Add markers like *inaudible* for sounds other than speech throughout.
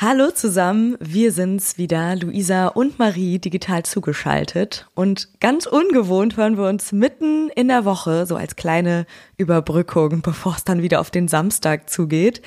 Hallo zusammen, wir sind's wieder, Luisa und Marie, digital zugeschaltet. Und ganz ungewohnt hören wir uns mitten in der Woche, so als kleine Überbrückung, *laughs* bevor es dann wieder auf den Samstag zugeht.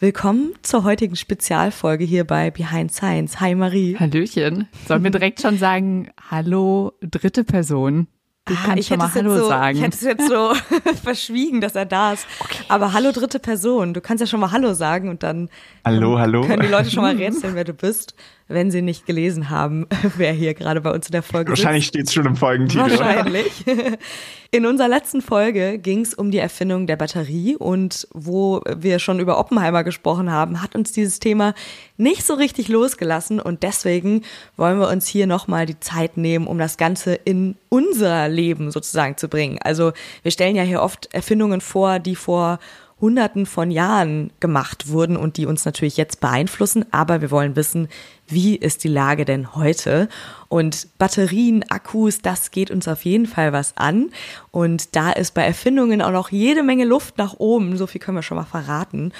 Willkommen zur heutigen Spezialfolge hier bei Behind Science. Hi Marie. Hallöchen. Sollen wir direkt schon sagen, hallo, dritte Person? Du Ah, kannst ich schon mal Hallo so, sagen. Ich hätte es jetzt so *laughs* verschwiegen, dass er da ist. Aber hallo dritte Person. Du kannst ja schon mal Hallo sagen und dann Hallo, hallo. können die Leute schon mal *laughs* rätseln, wer du bist, wenn sie nicht gelesen haben, *laughs* wer hier gerade bei uns in der Folge Wahrscheinlich sitzt. steht's schon im Folgentitel. Wahrscheinlich. *laughs* In unserer letzten Folge ging es um die Erfindung der Batterie und wo wir schon über Oppenheimer gesprochen haben, hat uns dieses Thema nicht so richtig losgelassen und deswegen wollen wir uns hier nochmal die Zeit nehmen, um das Ganze in unser Leben sozusagen zu bringen. Also wir stellen ja hier oft Erfindungen vor, die vor Hunderten von Jahren gemacht wurden und die uns natürlich jetzt beeinflussen, aber wir wollen wissen, wie ist die Lage denn heute? Und Batterien, Akkus, das geht uns auf jeden Fall was an. Und da ist bei Erfindungen auch noch jede Menge Luft nach oben, so viel können wir schon mal verraten.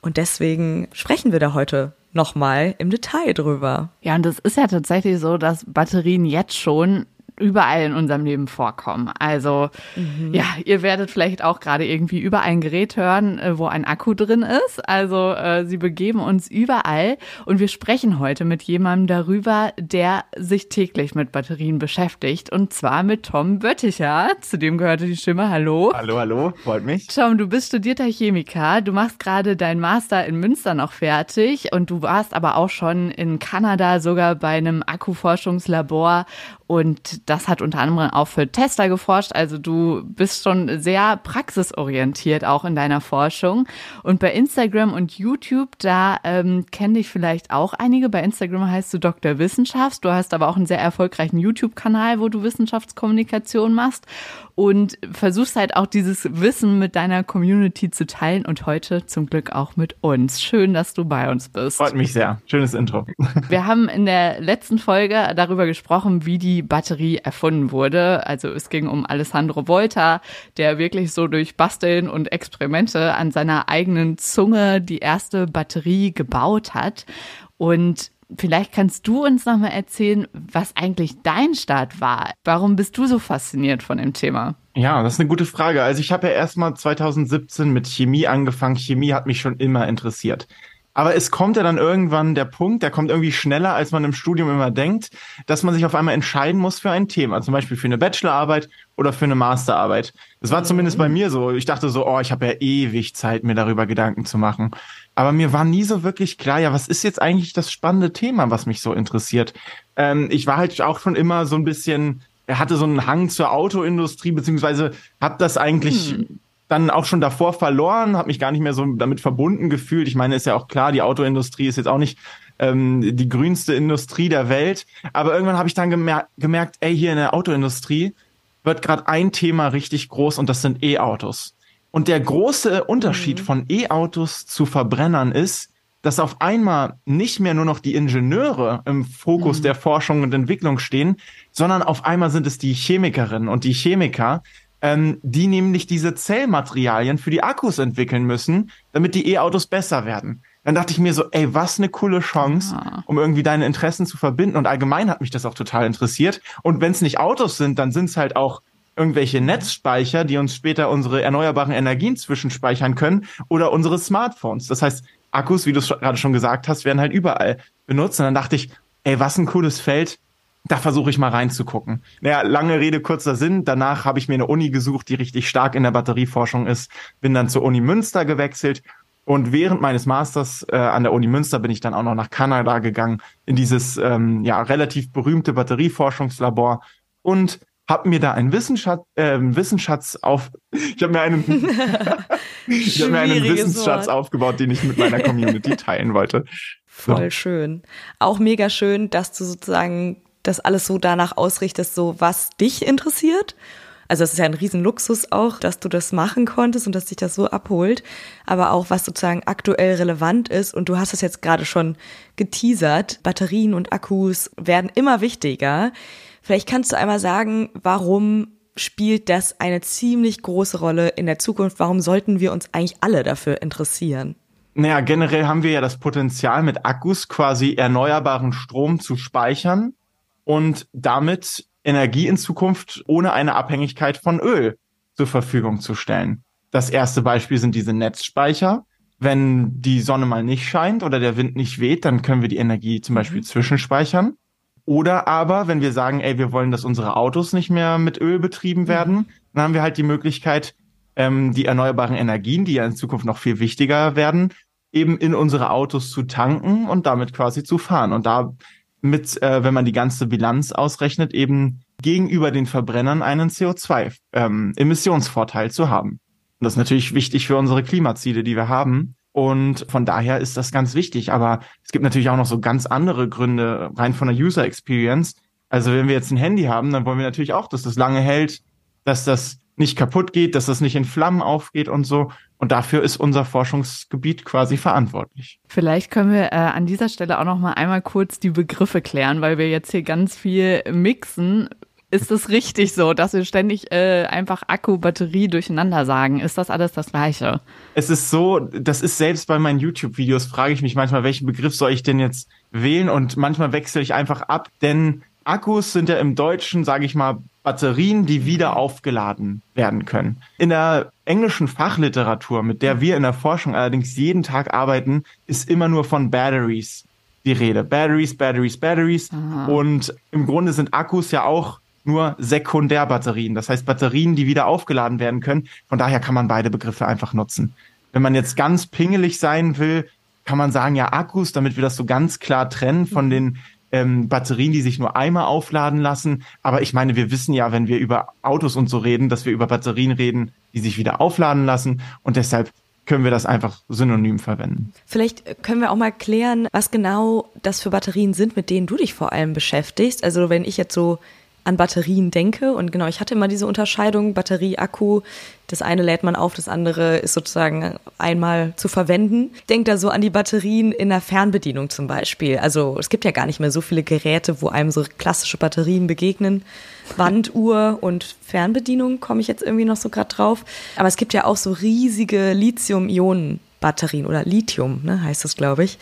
Und deswegen sprechen wir da heute nochmal im Detail drüber. Ja, und es ist ja tatsächlich so, dass Batterien jetzt schon überall in unserem Leben vorkommen. Also ja, ihr werdet vielleicht auch gerade irgendwie über ein Gerät hören, äh, wo ein Akku drin ist. Also äh, sie begeben uns überall und wir sprechen heute mit jemandem darüber, der sich täglich mit Batterien beschäftigt und zwar mit Tom Bötticher. Zu dem gehörte die Stimme. Hallo. Hallo, hallo, freut mich. Tom, du bist studierter Chemiker, du machst gerade deinen Master in Münster noch fertig und du warst aber auch schon in Kanada sogar bei einem Akkuforschungslabor und das hat unter anderem auch für Tesla geforscht. Also du bist schon sehr praxisorientiert auch in deiner Forschung. Und bei Instagram und YouTube, da ähm, kennen dich vielleicht auch einige. Bei Instagram heißt du Dr. Wissenschafts. Du hast aber auch einen sehr erfolgreichen YouTube-Kanal, wo du Wissenschaftskommunikation machst und versuchst halt auch dieses Wissen mit deiner Community zu teilen und heute zum Glück auch mit uns. Schön, dass du bei uns bist. Freut mich sehr. Schönes Intro. *laughs* Wir haben in der letzten Folge darüber gesprochen, wie die Batterie erfunden wurde. Also es ging um Alessandro Volta, der wirklich so durch Basteln und Experimente an seiner eigenen Zunge die erste Batterie gebaut hat. Und vielleicht kannst du uns nochmal erzählen, was eigentlich dein Start war. Warum bist du so fasziniert von dem Thema? Ja, das ist eine gute Frage. Also ich habe ja erstmal 2017 mit Chemie angefangen. Chemie hat mich schon immer interessiert. Aber es kommt ja dann irgendwann der Punkt, der kommt irgendwie schneller, als man im Studium immer denkt, dass man sich auf einmal entscheiden muss für ein Thema. Zum Beispiel für eine Bachelorarbeit oder für eine Masterarbeit. Das war zumindest bei mir so. Ich dachte so, oh, ich habe ja ewig Zeit, mir darüber Gedanken zu machen. Aber mir war nie so wirklich klar, ja, was ist jetzt eigentlich das spannende Thema, was mich so interessiert? Ähm, ich war halt auch schon immer so ein bisschen, er hatte so einen Hang zur Autoindustrie, beziehungsweise habe das eigentlich Hm. dann auch schon davor verloren, habe mich gar nicht mehr so damit verbunden gefühlt. Ich meine, ist ja auch klar, die Autoindustrie ist jetzt auch nicht ähm, die grünste Industrie der Welt. Aber irgendwann habe ich dann gemer gemerkt, ey, hier in der Autoindustrie wird gerade ein Thema richtig groß und das sind E-Autos. Und der große Unterschied von E-Autos zu Verbrennern ist, dass auf einmal nicht mehr nur noch die Ingenieure im Fokus der Forschung und Entwicklung stehen, sondern auf einmal sind es die Chemikerinnen und die Chemiker, ähm, die nämlich diese Zellmaterialien für die Akkus entwickeln müssen, damit die E-Autos besser werden. Dann dachte ich mir so, ey, was eine coole Chance, Ah. um irgendwie deine Interessen zu verbinden. Und allgemein hat mich das auch total interessiert. Und wenn es nicht Autos sind, dann sind es halt auch irgendwelche Netzspeicher, die uns später unsere erneuerbaren Energien zwischenspeichern können oder unsere Smartphones. Das heißt, Akkus, wie du es gerade schon gesagt hast, werden halt überall benutzt. Und dann dachte ich, ey, was ein cooles Feld. Da versuche ich mal reinzugucken. Naja, lange Rede, kurzer Sinn. Danach habe ich mir eine Uni gesucht, die richtig stark in der Batterieforschung ist. Bin dann zur Uni Münster gewechselt. Und während meines Masters äh, an der Uni Münster bin ich dann auch noch nach Kanada gegangen, in dieses ähm, ja relativ berühmte Batterieforschungslabor und habe mir da einen Wissensschatz, äh, Wissensschatz auf, ich habe mir einen, *laughs* ich habe mir einen Wissensschatz Wort. aufgebaut, den ich mit meiner Community teilen wollte. Voll schön. Auch mega schön, dass du sozusagen das alles so danach ausrichtest, so was dich interessiert. Also es ist ja ein Riesenluxus auch, dass du das machen konntest und dass dich das so abholt, aber auch was sozusagen aktuell relevant ist. Und du hast es jetzt gerade schon geteasert. Batterien und Akkus werden immer wichtiger. Vielleicht kannst du einmal sagen, warum spielt das eine ziemlich große Rolle in der Zukunft? Warum sollten wir uns eigentlich alle dafür interessieren? Naja, generell haben wir ja das Potenzial, mit Akkus quasi erneuerbaren Strom zu speichern und damit Energie in Zukunft ohne eine Abhängigkeit von Öl zur Verfügung zu stellen. Das erste Beispiel sind diese Netzspeicher. Wenn die Sonne mal nicht scheint oder der Wind nicht weht, dann können wir die Energie zum Beispiel mhm. zwischenspeichern. Oder aber, wenn wir sagen, ey, wir wollen, dass unsere Autos nicht mehr mit Öl betrieben mhm. werden, dann haben wir halt die Möglichkeit, ähm, die erneuerbaren Energien, die ja in Zukunft noch viel wichtiger werden, eben in unsere Autos zu tanken und damit quasi zu fahren. Und damit, äh, wenn man die ganze Bilanz ausrechnet, eben gegenüber den Verbrennern einen CO2-Emissionsvorteil ähm, zu haben. Und das ist natürlich wichtig für unsere Klimaziele, die wir haben. Und von daher ist das ganz wichtig. Aber es gibt natürlich auch noch so ganz andere Gründe, rein von der User Experience. Also wenn wir jetzt ein Handy haben, dann wollen wir natürlich auch, dass das lange hält, dass das nicht kaputt geht, dass das nicht in Flammen aufgeht und so. Und dafür ist unser Forschungsgebiet quasi verantwortlich. Vielleicht können wir äh, an dieser Stelle auch noch mal einmal kurz die Begriffe klären, weil wir jetzt hier ganz viel mixen. Ist es richtig so, dass wir ständig äh, einfach Akku, Batterie durcheinander sagen? Ist das alles das Gleiche? Es ist so, das ist selbst bei meinen YouTube-Videos, frage ich mich manchmal, welchen Begriff soll ich denn jetzt wählen? Und manchmal wechsle ich einfach ab, denn Akkus sind ja im Deutschen, sage ich mal, Batterien, die wieder aufgeladen werden können. In der englischen Fachliteratur, mit der wir in der Forschung allerdings jeden Tag arbeiten, ist immer nur von Batteries die Rede. Batteries, Batteries, Batteries. Aha. Und im Grunde sind Akkus ja auch nur Sekundärbatterien. Das heißt Batterien, die wieder aufgeladen werden können. Von daher kann man beide Begriffe einfach nutzen. Wenn man jetzt ganz pingelig sein will, kann man sagen, ja, Akkus, damit wir das so ganz klar trennen von den ähm, Batterien, die sich nur einmal aufladen lassen. Aber ich meine, wir wissen ja, wenn wir über Autos und so reden, dass wir über Batterien reden, die sich wieder aufladen lassen. Und deshalb können wir das einfach synonym verwenden. Vielleicht können wir auch mal klären, was genau das für Batterien sind, mit denen du dich vor allem beschäftigst. Also wenn ich jetzt so an Batterien denke. Und genau, ich hatte immer diese Unterscheidung Batterie, Akku. Das eine lädt man auf, das andere ist sozusagen einmal zu verwenden. Denkt da so an die Batterien in der Fernbedienung zum Beispiel. Also es gibt ja gar nicht mehr so viele Geräte, wo einem so klassische Batterien begegnen. Wanduhr und Fernbedienung komme ich jetzt irgendwie noch so gerade drauf. Aber es gibt ja auch so riesige Lithium-Ionen Batterien oder Lithium, ne, heißt das, glaube ich,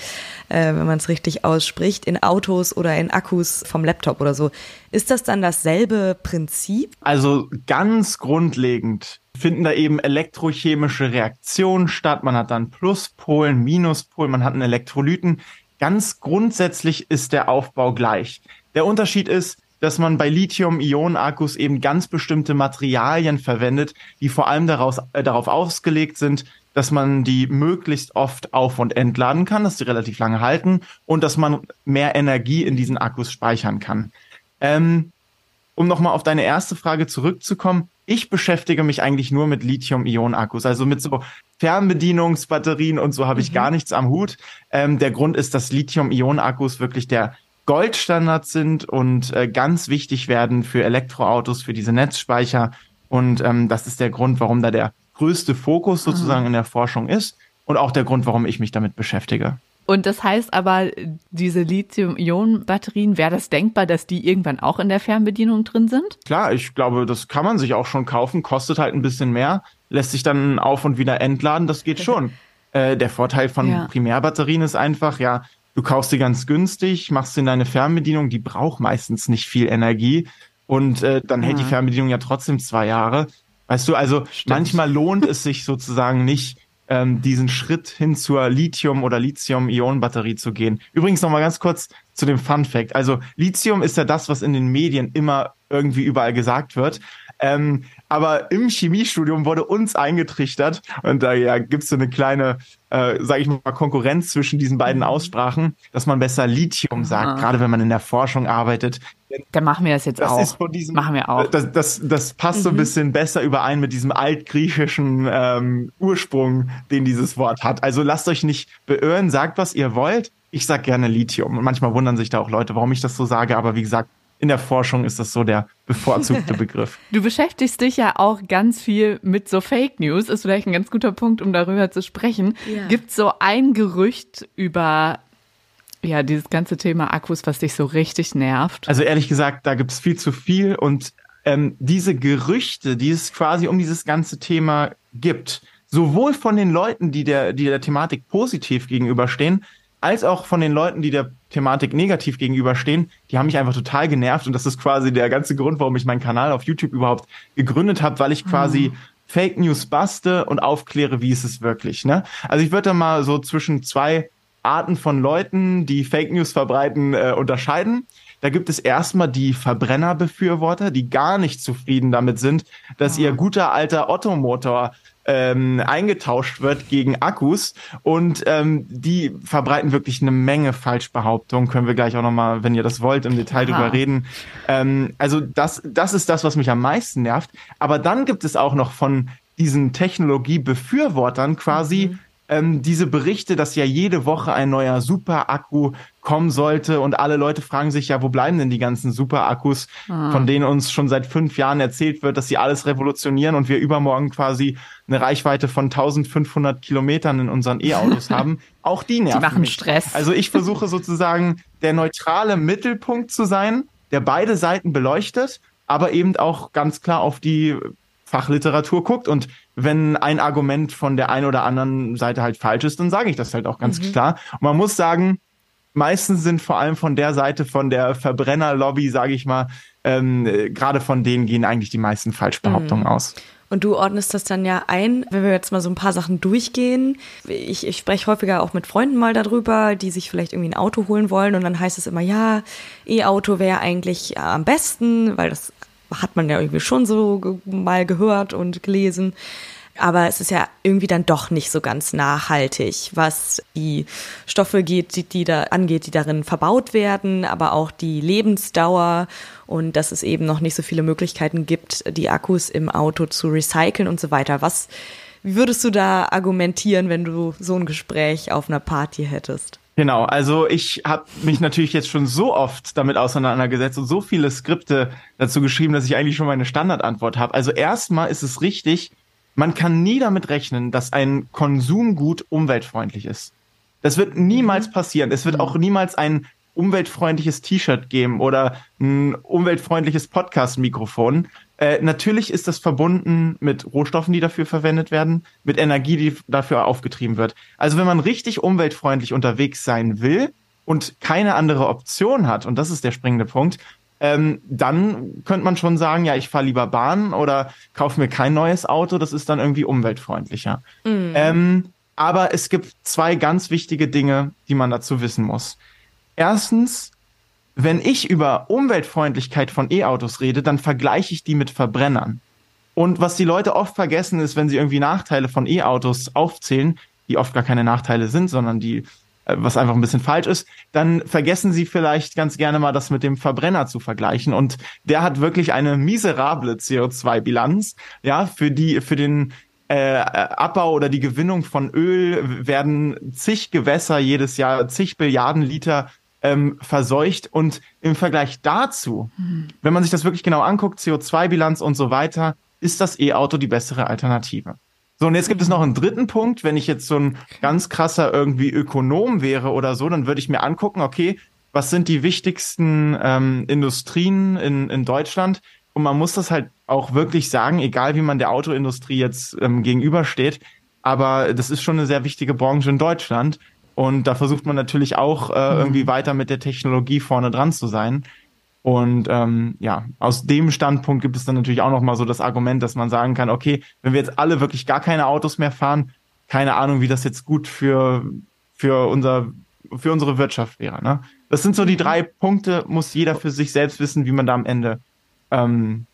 äh, wenn man es richtig ausspricht, in Autos oder in Akkus vom Laptop oder so. Ist das dann dasselbe Prinzip? Also ganz grundlegend finden da eben elektrochemische Reaktionen statt. Man hat dann Pluspolen, Minuspolen, man hat einen Elektrolyten. Ganz grundsätzlich ist der Aufbau gleich. Der Unterschied ist, dass man bei Lithium-Ionen-Akkus eben ganz bestimmte Materialien verwendet, die vor allem daraus, äh, darauf ausgelegt sind, dass man die möglichst oft auf- und entladen kann, dass sie relativ lange halten und dass man mehr Energie in diesen Akkus speichern kann. Ähm, um nochmal auf deine erste Frage zurückzukommen, ich beschäftige mich eigentlich nur mit Lithium-Ionen-Akkus, also mit so Fernbedienungsbatterien und so habe ich mhm. gar nichts am Hut. Ähm, der Grund ist, dass Lithium-Ionen-Akkus wirklich der Goldstandard sind und äh, ganz wichtig werden für Elektroautos, für diese Netzspeicher. Und ähm, das ist der Grund, warum da der größte Fokus sozusagen mhm. in der Forschung ist und auch der Grund, warum ich mich damit beschäftige. Und das heißt aber, diese Lithium-Ionen-Batterien, wäre das denkbar, dass die irgendwann auch in der Fernbedienung drin sind? Klar, ich glaube, das kann man sich auch schon kaufen, kostet halt ein bisschen mehr, lässt sich dann auf und wieder entladen, das geht schon. äh, der Vorteil von ja. Primärbatterien ist einfach, ja, du kaufst sie ganz günstig, machst sie in deine Fernbedienung, die braucht meistens nicht viel Energie und äh, dann hält die Fernbedienung ja trotzdem zwei Jahre. Weißt du, also Stimmt. manchmal lohnt es sich sozusagen nicht, ähm, diesen Schritt hin zur Lithium- oder Lithium-Ionen-Batterie zu gehen. Übrigens nochmal ganz kurz zu dem Fun Fact. Also Lithium ist ja das, was in den Medien immer irgendwie überall gesagt wird. Ähm, aber im Chemiestudium wurde uns eingetrichtert und da ja, gibt es so eine kleine, äh, sage ich mal, Konkurrenz zwischen diesen beiden mhm. Aussprachen, dass man besser Lithium sagt, ah. gerade wenn man in der Forschung arbeitet. Dann machen wir das jetzt das auch. Ist von diesem, machen wir auch. Das, das, das passt mhm. so ein mhm. bisschen besser überein mit diesem altgriechischen ähm, Ursprung, den dieses Wort hat. Also lasst euch nicht beirren, sagt, was ihr wollt. Ich sag gerne Lithium. Und manchmal wundern sich da auch Leute, warum ich das so sage. Aber wie gesagt, in der Forschung ist das so der bevorzugte *laughs* Begriff. Du beschäftigst dich ja auch ganz viel mit so Fake News, ist vielleicht ein ganz guter Punkt, um darüber zu sprechen. Ja. Gibt so ein Gerücht über ja, dieses ganze Thema Akkus, was dich so richtig nervt? Also ehrlich gesagt, da gibt es viel zu viel und ähm, diese Gerüchte, die es quasi um dieses ganze Thema gibt, sowohl von den Leuten, die der, die der Thematik positiv gegenüberstehen, als auch von den Leuten, die der Thematik negativ gegenüberstehen, die haben mich einfach total genervt und das ist quasi der ganze Grund, warum ich meinen Kanal auf YouTube überhaupt gegründet habe, weil ich quasi mhm. Fake News baste und aufkläre, wie ist es wirklich. Ne? Also ich würde da mal so zwischen zwei Arten von Leuten, die Fake News verbreiten, äh, unterscheiden. Da gibt es erstmal die Verbrennerbefürworter, die gar nicht zufrieden damit sind, dass ihr guter alter Ottomotor ähm, eingetauscht wird gegen Akkus und ähm, die verbreiten wirklich eine Menge Falschbehauptungen. Können wir gleich auch nochmal, wenn ihr das wollt, im Detail Aha. drüber reden. Ähm, also das, das ist das, was mich am meisten nervt. Aber dann gibt es auch noch von diesen Technologiebefürwortern quasi mhm ähm, diese Berichte, dass ja jede Woche ein neuer Super-Akku kommen sollte und alle Leute fragen sich ja, wo bleiben denn die ganzen Super-Akkus, ah. von denen uns schon seit fünf Jahren erzählt wird, dass sie alles revolutionieren und wir übermorgen quasi eine Reichweite von 1500 Kilometern in unseren E-Autos *laughs* haben. Auch die nerven Die machen mich. Stress. Also ich versuche sozusagen der neutrale Mittelpunkt zu sein, der beide Seiten beleuchtet, aber eben auch ganz klar auf die Fachliteratur guckt. Und wenn ein Argument von der einen oder anderen Seite halt falsch ist, dann sage ich das halt auch ganz mhm. klar. Und man muss sagen, meistens sind vor allem von der Seite von der Verbrennerlobby, sage ich mal, ähm, gerade von denen gehen eigentlich die meisten Falschbehauptungen mhm. aus. Und du ordnest das dann ja ein, wenn wir jetzt mal so ein paar Sachen durchgehen. Ich, ich spreche häufiger auch mit Freunden mal darüber, die sich vielleicht irgendwie ein Auto holen wollen und dann heißt es immer, ja, E-Auto wäre eigentlich am besten, weil das hat man ja irgendwie schon so mal gehört und gelesen. Aber es ist ja irgendwie dann doch nicht so ganz nachhaltig, was die Stoffe geht, die, die da angeht, die darin verbaut werden, aber auch die Lebensdauer und dass es eben noch nicht so viele Möglichkeiten gibt, die Akkus im Auto zu recyceln und so weiter. Was, wie würdest du da argumentieren, wenn du so ein Gespräch auf einer Party hättest? Genau, also ich habe mich natürlich jetzt schon so oft damit auseinandergesetzt und so viele Skripte dazu geschrieben, dass ich eigentlich schon meine Standardantwort habe. Also erstmal ist es richtig, man kann nie damit rechnen, dass ein Konsumgut umweltfreundlich ist. Das wird niemals mhm. passieren. Es wird auch niemals ein umweltfreundliches T-Shirt geben oder ein umweltfreundliches Podcast-Mikrofon. Äh, natürlich ist das verbunden mit Rohstoffen, die dafür verwendet werden, mit Energie, die dafür aufgetrieben wird. Also wenn man richtig umweltfreundlich unterwegs sein will und keine andere Option hat, und das ist der springende Punkt, ähm, dann könnte man schon sagen, ja, ich fahre lieber Bahn oder kaufe mir kein neues Auto, das ist dann irgendwie umweltfreundlicher. Mhm. Ähm, aber es gibt zwei ganz wichtige Dinge, die man dazu wissen muss. Erstens, wenn ich über Umweltfreundlichkeit von E-Autos rede, dann vergleiche ich die mit Verbrennern. Und was die Leute oft vergessen ist, wenn sie irgendwie Nachteile von E-Autos aufzählen, die oft gar keine Nachteile sind, sondern die, äh, was einfach ein bisschen falsch ist, dann vergessen sie vielleicht ganz gerne mal das mit dem Verbrenner zu vergleichen. Und der hat wirklich eine miserable CO2-Bilanz. Ja, für die, für den äh, Abbau oder die Gewinnung von Öl werden zig Gewässer jedes Jahr, zig Billiarden Liter ähm, verseucht. Und im Vergleich dazu, mhm. wenn man sich das wirklich genau anguckt, CO2-Bilanz und so weiter, ist das E-Auto die bessere Alternative. So, und jetzt gibt es noch einen dritten Punkt. Wenn ich jetzt so ein ganz krasser irgendwie Ökonom wäre oder so, dann würde ich mir angucken, okay, was sind die wichtigsten ähm, Industrien in, in Deutschland? Und man muss das halt auch wirklich sagen, egal wie man der Autoindustrie jetzt ähm, gegenübersteht, aber das ist schon eine sehr wichtige Branche in Deutschland. Und da versucht man natürlich auch äh, mhm. irgendwie weiter mit der Technologie vorne dran zu sein. Und ähm, ja, aus dem Standpunkt gibt es dann natürlich auch noch mal so das Argument, dass man sagen kann, okay, wenn wir jetzt alle wirklich gar keine Autos mehr fahren, keine Ahnung, wie das jetzt gut für für unser für unsere Wirtschaft wäre. Ne? Das sind so die mhm. drei Punkte, muss jeder für sich selbst wissen, wie man da am Ende ähm,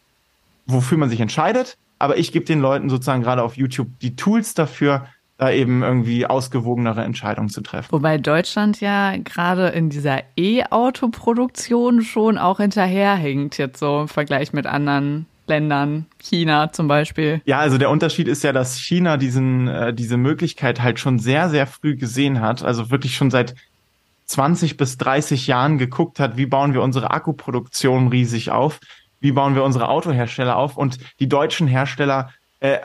wofür man sich entscheidet. Aber ich gebe den Leuten sozusagen gerade auf YouTube die Tools dafür, da eben irgendwie ausgewogenere Entscheidungen zu treffen. Wobei Deutschland ja gerade in dieser E-Auto-Produktion schon auch hinterherhinkt, jetzt so im Vergleich mit anderen Ländern, China zum Beispiel. Ja, also der Unterschied ist ja, dass China diesen, äh, diese Möglichkeit halt schon sehr, sehr früh gesehen hat. Also wirklich schon seit 20 bis 30 Jahren geguckt hat, wie bauen wir unsere Akkuproduktion riesig auf, wie bauen wir unsere Autohersteller auf. Und die deutschen Hersteller äh,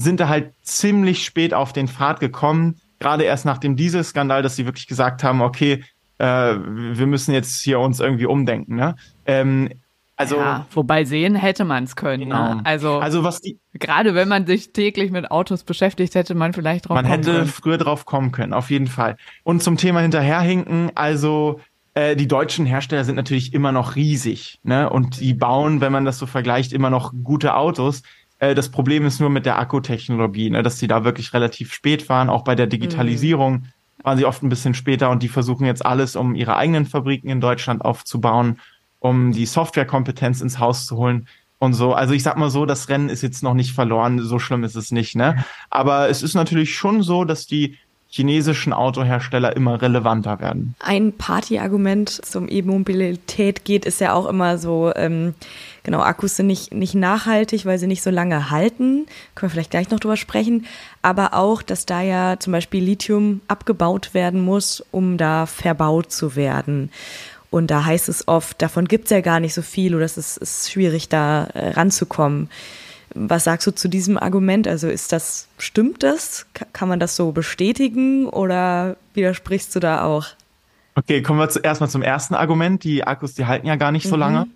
sind da halt ziemlich spät auf den Pfad gekommen, gerade erst nach dem Dieselskandal, dass sie wirklich gesagt haben, okay, äh, wir müssen jetzt hier uns irgendwie umdenken. Ne? Ähm, Also, ja, wobei sehen hätte man es können. Ne? Genau. Ne? Also, also was die, gerade wenn man sich täglich mit Autos beschäftigt, hätte man vielleicht drauf man kommen können. Man hätte früher drauf kommen können, auf jeden Fall. Und zum Thema hinterherhinken, also äh, die deutschen Hersteller sind natürlich immer noch riesig, ne? Und die bauen, wenn man das so vergleicht, immer noch gute Autos. Äh, das Problem ist nur mit der Akkutechnologie, ne? dass sie da wirklich relativ spät waren. Auch bei der Digitalisierung mhm. waren sie oft ein bisschen später und die versuchen jetzt alles, um ihre eigenen Fabriken in Deutschland aufzubauen um die Softwarekompetenz ins Haus zu holen und so. Also ich sag mal so, das Rennen ist jetzt noch nicht verloren, so schlimm ist es nicht, ne? *laughs* Aber es ist natürlich schon so, dass die chinesischen Autohersteller immer relevanter werden. Ein Partyargument zum E-Mobilität geht, ist ja auch immer so, ähm, genau, Akkus sind nicht, nicht nachhaltig, weil sie nicht so lange halten. Können wir vielleicht gleich noch drüber sprechen. Aber auch, dass da ja zum Beispiel Lithium abgebaut werden muss, um da verbaut zu werden. Und da heißt es oft, davon gibt es ja gar nicht so viel oder es ist, ist schwierig, da äh, ranzukommen. Was sagst du zu diesem Argument? Also ist das, stimmt das? Kann man das so bestätigen oder widersprichst du da auch? Okay, kommen wir zuerst mal zum ersten Argument. Die Akkus, die halten ja gar nicht so mhm. lange.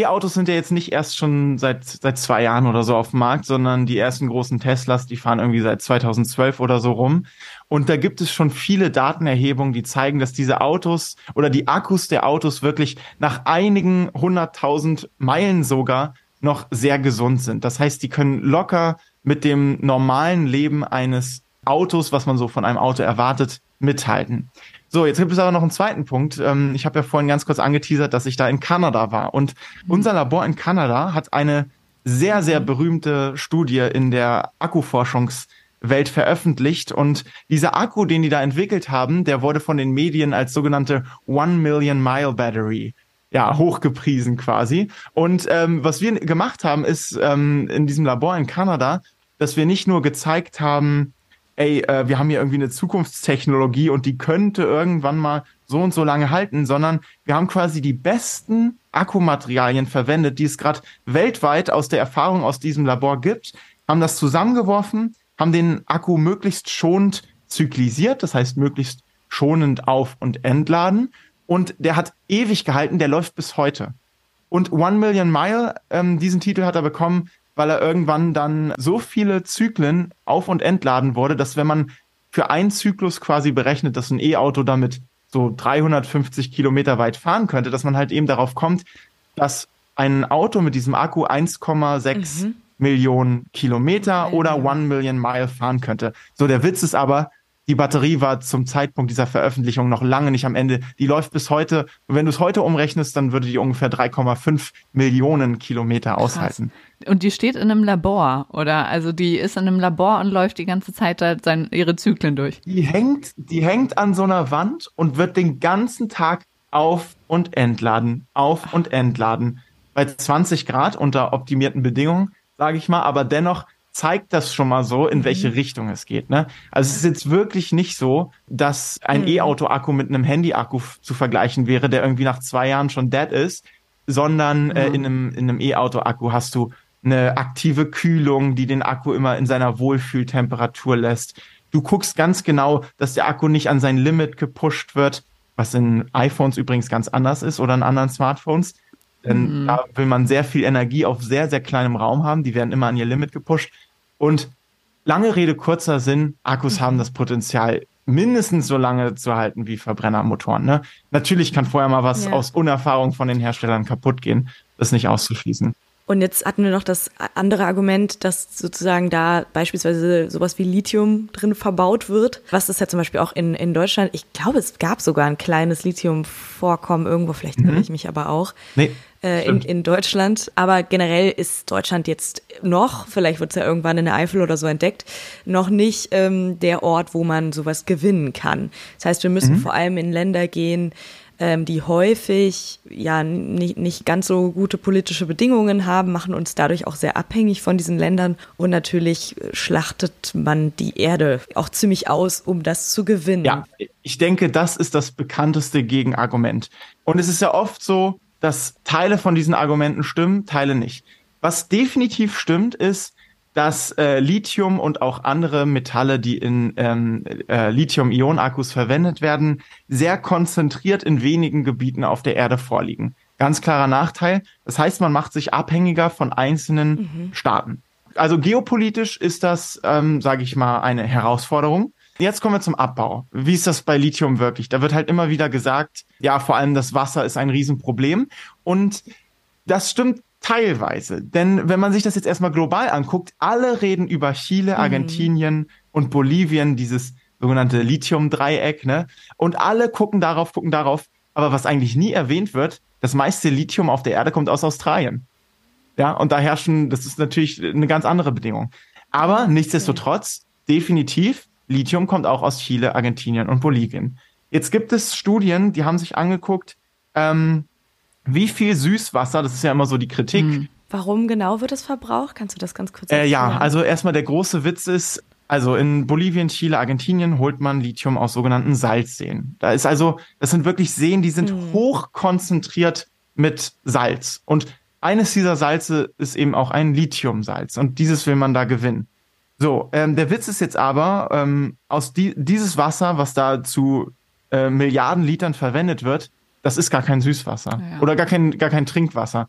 E-Autos sind ja jetzt nicht erst schon seit, seit zwei Jahren oder so auf dem Markt, sondern die ersten großen Teslas, die fahren irgendwie seit 2012 oder so rum. Und da gibt es schon viele Datenerhebungen, die zeigen, dass diese Autos oder die Akkus der Autos wirklich nach einigen hunderttausend Meilen sogar noch sehr gesund sind. Das heißt, die können locker mit dem normalen Leben eines Autos, was man so von einem Auto erwartet, mithalten. So, jetzt gibt es aber noch einen zweiten Punkt. Ähm, ich habe ja vorhin ganz kurz angeteasert, dass ich da in Kanada war. Und mhm. unser Labor in Kanada hat eine sehr, sehr berühmte Studie in der Akkuforschungswelt veröffentlicht. Und dieser Akku, den die da entwickelt haben, der wurde von den Medien als sogenannte One Million Mile Battery ja, hochgepriesen quasi. Und ähm, was wir gemacht haben, ist ähm, in diesem Labor in Kanada, dass wir nicht nur gezeigt haben, ey, äh, wir haben hier irgendwie eine Zukunftstechnologie und die könnte irgendwann mal so und so lange halten, sondern wir haben quasi die besten Akkumaterialien verwendet, die es gerade weltweit aus der Erfahrung aus diesem Labor gibt, haben das zusammengeworfen, haben den Akku möglichst schonend zyklisiert, das heißt möglichst schonend auf und entladen. Und der hat ewig gehalten, der läuft bis heute. Und One Million Mile, ähm, diesen Titel hat er bekommen, weil er irgendwann dann so viele Zyklen auf und entladen wurde, dass wenn man für einen Zyklus quasi berechnet, dass ein E-Auto damit so 350 Kilometer weit fahren könnte, dass man halt eben darauf kommt, dass ein Auto mit diesem Akku 1,6 mhm. Millionen Kilometer oder One Million Mile fahren könnte. So, der Witz ist aber, die Batterie war zum Zeitpunkt dieser Veröffentlichung noch lange nicht am Ende. Die läuft bis heute. Und wenn du es heute umrechnest, dann würde die ungefähr 3,5 Millionen Kilometer aushalten. Und die steht in einem Labor, oder? Also die ist in einem Labor und läuft die ganze Zeit da sein, ihre Zyklen durch. Die hängt, die hängt an so einer Wand und wird den ganzen Tag auf und entladen, auf und entladen. Bei 20 Grad unter optimierten Bedingungen, sage ich mal, aber dennoch zeigt das schon mal so, in welche mhm. Richtung es geht. Ne? Also es ist jetzt wirklich nicht so, dass ein mhm. E-Auto-Akku mit einem Handy-Akku zu vergleichen wäre, der irgendwie nach zwei Jahren schon dead ist, sondern äh, mhm. äh, in einem, in einem E-Auto-Akku hast du eine aktive Kühlung, die den Akku immer in seiner Wohlfühltemperatur lässt. Du guckst ganz genau, dass der Akku nicht an sein Limit gepusht wird, was in iPhones übrigens ganz anders ist oder in anderen Smartphones. Denn mhm. da will man sehr viel Energie auf sehr, sehr kleinem Raum haben. Die werden immer an ihr Limit gepusht. Und lange Rede, kurzer Sinn, Akkus mhm. haben das Potenzial, mindestens so lange zu halten wie Verbrennermotoren. Ne? Natürlich kann vorher mal was ja. aus Unerfahrung von den Herstellern kaputt gehen. Das ist nicht auszuschließen. Und jetzt hatten wir noch das andere Argument, dass sozusagen da beispielsweise sowas wie Lithium drin verbaut wird. Was ist ja zum Beispiel auch in, in Deutschland, ich glaube, es gab sogar ein kleines Lithium-Vorkommen irgendwo, vielleicht mhm. irre ich mich aber auch. Nee. Äh, in, in Deutschland. Aber generell ist Deutschland jetzt noch, vielleicht wird es ja irgendwann in der Eifel oder so entdeckt, noch nicht ähm, der Ort, wo man sowas gewinnen kann. Das heißt, wir müssen mhm. vor allem in Länder gehen, ähm, die häufig ja nicht, nicht ganz so gute politische Bedingungen haben, machen uns dadurch auch sehr abhängig von diesen Ländern. Und natürlich schlachtet man die Erde auch ziemlich aus, um das zu gewinnen. Ja, ich denke, das ist das bekannteste Gegenargument. Und es ist ja oft so, dass Teile von diesen Argumenten stimmen, Teile nicht. Was definitiv stimmt, ist, dass äh, Lithium und auch andere Metalle, die in ähm, äh, Lithium-Ionen-Akkus verwendet werden, sehr konzentriert in wenigen Gebieten auf der Erde vorliegen. Ganz klarer Nachteil. Das heißt, man macht sich abhängiger von einzelnen mhm. Staaten. Also geopolitisch ist das, ähm, sage ich mal, eine Herausforderung. Jetzt kommen wir zum Abbau. Wie ist das bei Lithium wirklich? Da wird halt immer wieder gesagt, ja, vor allem das Wasser ist ein Riesenproblem. Und das stimmt teilweise. Denn wenn man sich das jetzt erstmal global anguckt, alle reden über Chile, mhm. Argentinien mhm. und Bolivien, dieses sogenannte Lithium-Dreieck, ne? Und alle gucken darauf, gucken darauf. Aber was eigentlich nie erwähnt wird, das meiste Lithium auf der Erde kommt aus Australien. Ja, und da herrschen, das ist natürlich eine ganz andere Bedingung. Aber nichtsdestotrotz, definitiv, Lithium kommt auch aus Chile, Argentinien und Bolivien. Jetzt gibt es Studien, die haben sich angeguckt, ähm, wie viel Süßwasser, das ist ja immer so die Kritik. Hm. Warum genau wird es verbraucht? Kannst du das ganz kurz erklären? Äh, ja, also erstmal der große Witz ist, also in Bolivien, Chile, Argentinien holt man Lithium aus sogenannten Salzseen. Da ist also, das sind wirklich Seen, die sind hm. hoch konzentriert mit Salz. Und eines dieser Salze ist eben auch ein Lithiumsalz. Und dieses will man da gewinnen. So, ähm, der Witz ist jetzt aber, ähm, aus die, dieses Wasser, was da zu äh, Milliarden Litern verwendet wird, das ist gar kein Süßwasser ja. oder gar kein, gar kein Trinkwasser.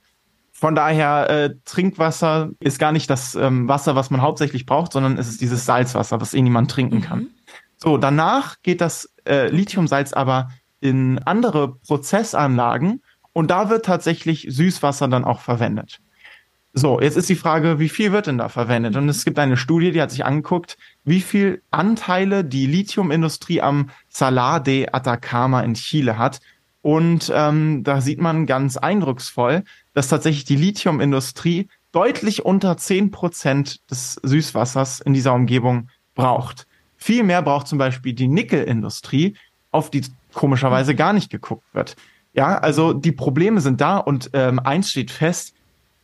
Von daher, äh, Trinkwasser ist gar nicht das ähm, Wasser, was man hauptsächlich braucht, sondern es ist dieses Salzwasser, was eh niemand trinken kann. Mhm. So, danach geht das äh, Lithiumsalz aber in andere Prozessanlagen und da wird tatsächlich Süßwasser dann auch verwendet. So, jetzt ist die Frage, wie viel wird denn da verwendet? Und es gibt eine Studie, die hat sich angeguckt, wie viel Anteile die Lithiumindustrie am Salar de Atacama in Chile hat. Und ähm, da sieht man ganz eindrucksvoll, dass tatsächlich die Lithiumindustrie deutlich unter zehn Prozent des Süßwassers in dieser Umgebung braucht. Viel mehr braucht zum Beispiel die Nickelindustrie, auf die komischerweise gar nicht geguckt wird. Ja, also die Probleme sind da und ähm, eins steht fest,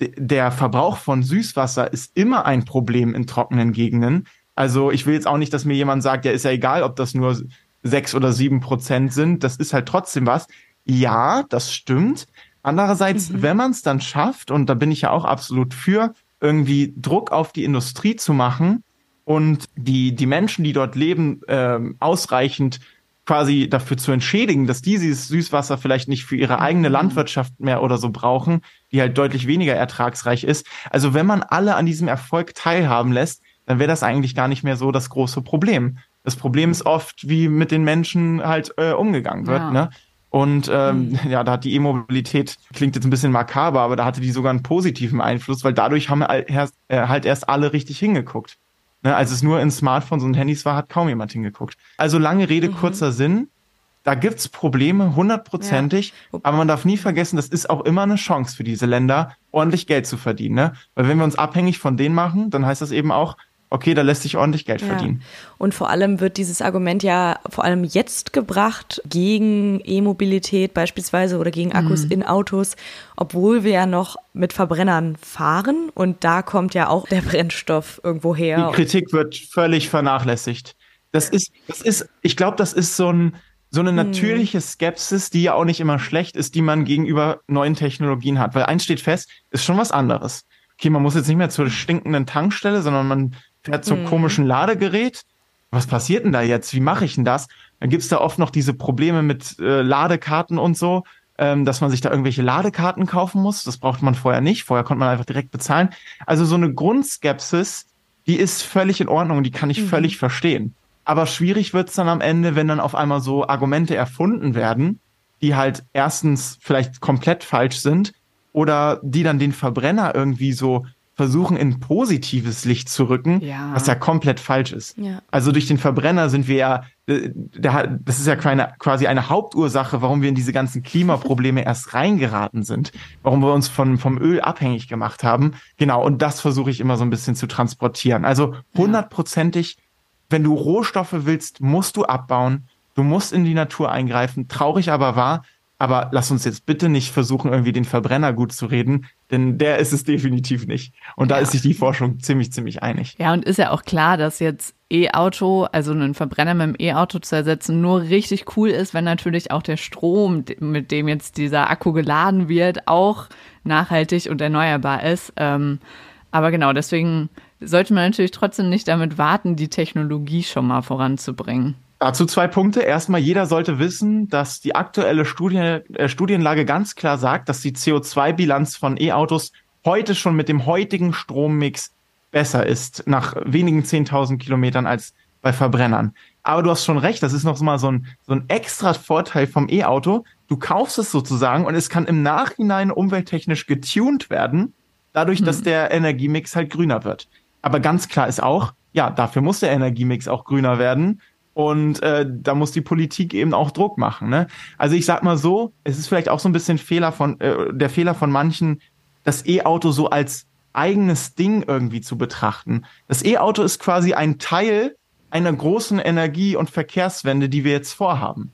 der Verbrauch von Süßwasser ist immer ein Problem in trockenen Gegenden. Also ich will jetzt auch nicht, dass mir jemand sagt, ja, ist ja egal, ob das nur sechs oder sieben Prozent sind. Das ist halt trotzdem was. Ja, das stimmt. Andererseits, mhm. wenn man es dann schafft, und da bin ich ja auch absolut für, irgendwie Druck auf die Industrie zu machen und die, die Menschen, die dort leben, äh, ausreichend quasi dafür zu entschädigen, dass die dieses Süßwasser vielleicht nicht für ihre eigene mhm. Landwirtschaft mehr oder so brauchen, die halt deutlich weniger ertragsreich ist. Also wenn man alle an diesem Erfolg teilhaben lässt, dann wäre das eigentlich gar nicht mehr so das große Problem. Das Problem ist oft, wie mit den Menschen halt äh, umgegangen wird. Ja. Ne? Und ähm, mhm. *laughs* ja, da hat die E-Mobilität, klingt jetzt ein bisschen makaber, aber da hatte die sogar einen positiven Einfluss, weil dadurch haben halt erst alle richtig hingeguckt. Ne, als es nur in Smartphones und Handys war, hat kaum jemand hingeguckt. Also lange Rede, mhm. kurzer Sinn. Da gibt's Probleme, hundertprozentig. Ja. Aber man darf nie vergessen, das ist auch immer eine Chance für diese Länder, ordentlich Geld zu verdienen. Ne? Weil wenn wir uns abhängig von denen machen, dann heißt das eben auch, okay, da lässt sich ordentlich Geld ja. verdienen. Und vor allem wird dieses Argument ja vor allem jetzt gebracht gegen E-Mobilität beispielsweise oder gegen Akkus mhm. in Autos, obwohl wir ja noch mit Verbrennern fahren und da kommt ja auch der Brennstoff irgendwo her. Die Kritik wird völlig vernachlässigt. Das ist, das ist, ich glaube, das ist so ein, so eine mhm. natürliche Skepsis, die ja auch nicht immer schlecht ist, die man gegenüber neuen Technologien hat. Weil eins steht fest, ist schon was anderes. Okay, man muss jetzt nicht mehr zur stinkenden Tankstelle, sondern man fährt zum mhm. komischen Ladegerät. Was passiert denn da jetzt? Wie mache ich denn das? Dann gibt's da oft noch diese Probleme mit äh, Ladekarten und so, ähm, dass man sich da irgendwelche Ladekarten kaufen muss. Das braucht man vorher nicht. Vorher konnte man einfach direkt bezahlen. Also so eine Grundskepsis, die ist völlig in Ordnung, die kann ich mhm. völlig verstehen. Aber schwierig wird's dann am Ende, wenn dann auf einmal so Argumente erfunden werden, die halt erstens vielleicht komplett falsch sind oder die dann den Verbrenner irgendwie so versuchen, in positives Licht zu rücken, ja. was ja komplett falsch ist. Ja. Also durch den Verbrenner sind wir ja, äh, das ist ja quasi eine Hauptursache, warum wir in diese ganzen Klimaprobleme *laughs* erst reingeraten sind, warum wir uns von, vom Öl abhängig gemacht haben. Genau, und das versuche ich immer so ein bisschen zu transportieren. Also hundertprozentig, wenn du Rohstoffe willst, musst du abbauen, du musst in die Natur eingreifen. Traurig aber wahr, aber lass uns jetzt bitte nicht versuchen, irgendwie den Verbrenner gut zu reden, denn der ist es definitiv nicht. Und da ja. ist sich die Forschung ziemlich, ziemlich einig. Ja, und ist ja auch klar, dass jetzt E-Auto, also einen Verbrenner mit dem E-Auto zu ersetzen, nur richtig cool ist, wenn natürlich auch der Strom, mit dem jetzt dieser Akku geladen wird, auch nachhaltig und erneuerbar ist. Ähm, aber genau, deswegen sollte man natürlich trotzdem nicht damit warten, die Technologie schon mal voranzubringen. Dazu zwei Punkte. Erstmal, jeder sollte wissen, dass die aktuelle Studie, äh, Studienlage ganz klar sagt, dass die CO2-Bilanz von E-Autos heute schon mit dem heutigen Strommix besser ist, nach wenigen 10.000 Kilometern als bei Verbrennern. Aber du hast schon recht, das ist noch mal so ein, so ein extra Vorteil vom E-Auto. Du kaufst es sozusagen und es kann im Nachhinein umwelttechnisch getuned werden, dadurch, hm. dass der Energiemix halt grüner wird. Aber ganz klar ist auch, ja, dafür muss der Energiemix auch grüner werden. Und äh, da muss die Politik eben auch Druck machen. Ne? Also ich sag mal so, es ist vielleicht auch so ein bisschen Fehler von äh, der Fehler von manchen, das E-Auto so als eigenes Ding irgendwie zu betrachten. Das E-Auto ist quasi ein Teil einer großen Energie- und Verkehrswende, die wir jetzt vorhaben.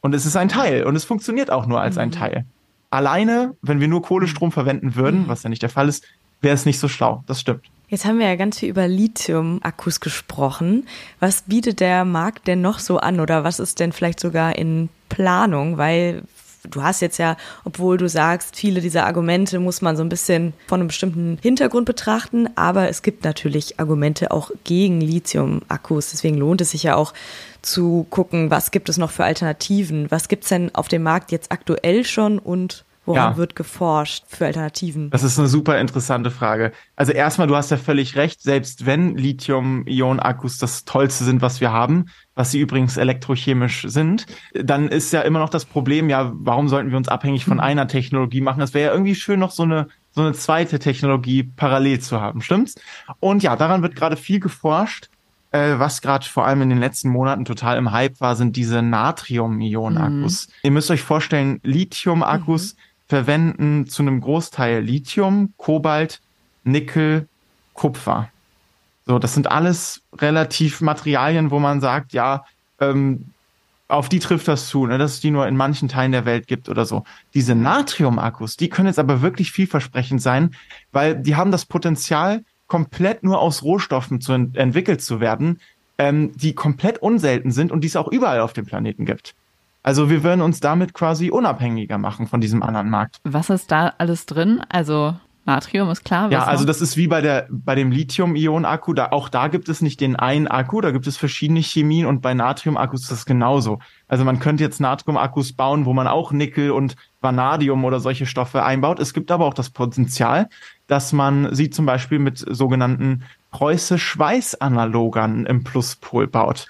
Und es ist ein Teil und es funktioniert auch nur als ein mhm. Teil. Alleine, wenn wir nur Kohlestrom verwenden würden, mhm. was ja nicht der Fall ist, wäre es nicht so schlau. Das stimmt. Jetzt haben wir ja ganz viel über Lithium-Akkus gesprochen. Was bietet der Markt denn noch so an oder was ist denn vielleicht sogar in Planung? Weil du hast jetzt ja, obwohl du sagst, viele dieser Argumente muss man so ein bisschen von einem bestimmten Hintergrund betrachten, aber es gibt natürlich Argumente auch gegen Lithium-Akkus. Deswegen lohnt es sich ja auch zu gucken, was gibt es noch für Alternativen? Was gibt es denn auf dem Markt jetzt aktuell schon und Woran ja. wird geforscht für Alternativen? Das ist eine super interessante Frage. Also erstmal, du hast ja völlig recht, selbst wenn Lithium-Ionen-Akkus das Tollste sind, was wir haben, was sie übrigens elektrochemisch sind, dann ist ja immer noch das Problem, ja, warum sollten wir uns abhängig von mhm. einer Technologie machen? Es wäre ja irgendwie schön, noch so eine so eine zweite Technologie parallel zu haben, stimmt's? Und ja, daran wird gerade viel geforscht. Äh, was gerade vor allem in den letzten Monaten total im Hype war, sind diese Natrium-Ionen-Akkus. Mhm. Ihr müsst euch vorstellen, Lithium-Akkus mhm verwenden zu einem Großteil Lithium, Kobalt, Nickel, Kupfer. So, das sind alles relativ Materialien, wo man sagt, ja, ähm, auf die trifft das zu, ne, dass es die nur in manchen Teilen der Welt gibt oder so. Diese Natrium-Akkus, die können jetzt aber wirklich vielversprechend sein, weil die haben das Potenzial, komplett nur aus Rohstoffen zu ent entwickelt zu werden, ähm, die komplett unselten sind und die es auch überall auf dem Planeten gibt. Also wir würden uns damit quasi unabhängiger machen von diesem anderen Markt. Was ist da alles drin? Also Natrium ist klar. Ja, also das ist wie bei der bei dem Lithium-Ionen-Akku. Da auch da gibt es nicht den einen Akku, da gibt es verschiedene Chemien und bei Natrium-Akkus ist das genauso. Also man könnte jetzt Natrium-Akkus bauen, wo man auch Nickel und Vanadium oder solche Stoffe einbaut. Es gibt aber auch das Potenzial, dass man sie zum Beispiel mit sogenannten Preuße-Schweiß-Analogern im Pluspol baut.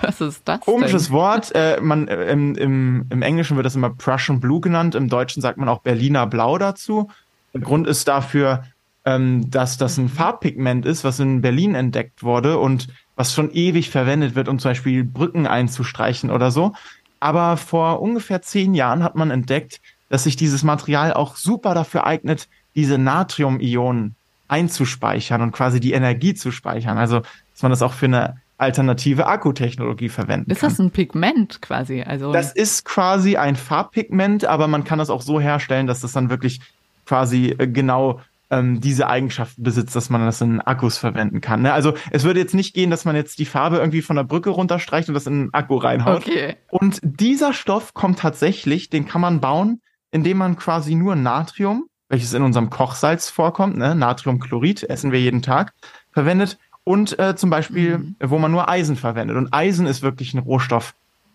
Was ist das? Komisches denn? Wort. Äh, man, äh, im, im, Im Englischen wird das immer Prussian Blue genannt. Im Deutschen sagt man auch Berliner Blau dazu. Der Grund ist dafür, ähm, dass das ein Farbpigment ist, was in Berlin entdeckt wurde und was schon ewig verwendet wird, um zum Beispiel Brücken einzustreichen oder so. Aber vor ungefähr zehn Jahren hat man entdeckt, dass sich dieses Material auch super dafür eignet, diese Natrium-Ionen einzuspeichern und quasi die Energie zu speichern. Also, dass man das auch für eine alternative Akkutechnologie verwenden ist kann. Ist das ein Pigment quasi? Also das ist quasi ein Farbpigment, aber man kann das auch so herstellen, dass das dann wirklich quasi äh, genau ähm, diese Eigenschaften besitzt, dass man das in Akkus verwenden kann. Ne? Also es würde jetzt nicht gehen, dass man jetzt die Farbe irgendwie von der Brücke runterstreicht und das in einen Akku reinhaut. Okay. Und dieser Stoff kommt tatsächlich, den kann man bauen, indem man quasi nur Natrium welches in unserem Kochsalz vorkommt, ne? Natriumchlorid, essen wir jeden Tag, verwendet. Und äh, zum Beispiel, mhm. wo man nur Eisen verwendet. Und Eisen ist wirklich ein Rohstoff,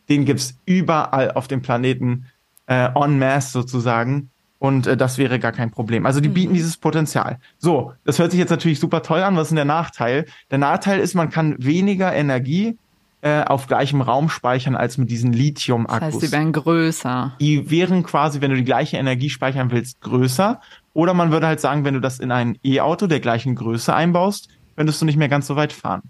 den gibt's überall auf dem Planeten äh, en masse sozusagen. Und äh, das wäre gar kein Problem. Also die mhm. bieten dieses Potenzial. So, das hört sich jetzt natürlich super toll an. Was ist denn der Nachteil? Der Nachteil ist, man kann weniger Energie äh, auf gleichem Raum speichern als mit diesen Lithium-Akkus. Das heißt, die wären größer. Die wären quasi, wenn du die gleiche Energie speichern willst, größer. Oder man würde halt sagen, wenn du das in ein E-Auto der gleichen Größe einbaust, könntest du nicht mehr ganz so weit fahren.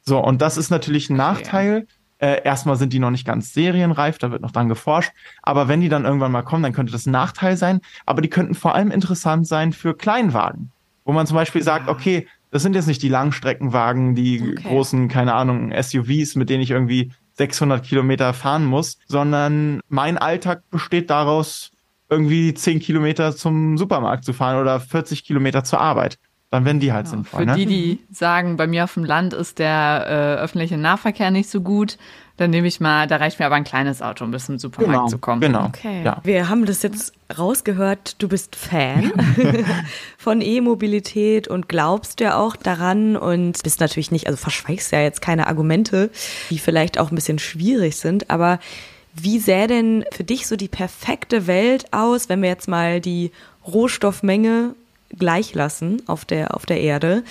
So, und das ist natürlich ein Nachteil. Äh, erstmal sind die noch nicht ganz serienreif, da wird noch dran geforscht. Aber wenn die dann irgendwann mal kommen, dann könnte das ein Nachteil sein. Aber die könnten vor allem interessant sein für Kleinwagen. Wo man zum Beispiel sagt, okay, das sind jetzt nicht die Langstreckenwagen, die okay. großen, keine Ahnung, SUVs, mit denen ich irgendwie 600 Kilometer fahren muss, sondern mein Alltag besteht daraus, irgendwie 10 Kilometer zum Supermarkt zu fahren oder 40 Kilometer zur Arbeit. dann werden die halt Ja, sinnvoll. für ne? die, die sagen, bei mir auf dem Land ist der äh, öffentliche Nahverkehr nicht so gut, dann nehme ich mal, da reicht mir aber ein kleines Auto, um bis zum Supermarkt genau, zu kommen. Genau. Okay. Ja. Wir haben das jetzt rausgehört, du bist Fan *laughs* von E-Mobilität und glaubst ja auch daran und bist natürlich nicht, also verschweigst ja jetzt keine Argumente, die vielleicht auch ein bisschen schwierig sind, aber wie sähe denn für dich so die perfekte Welt aus, wenn wir jetzt mal die Rohstoffmenge gleich lassen auf der, auf der Erde?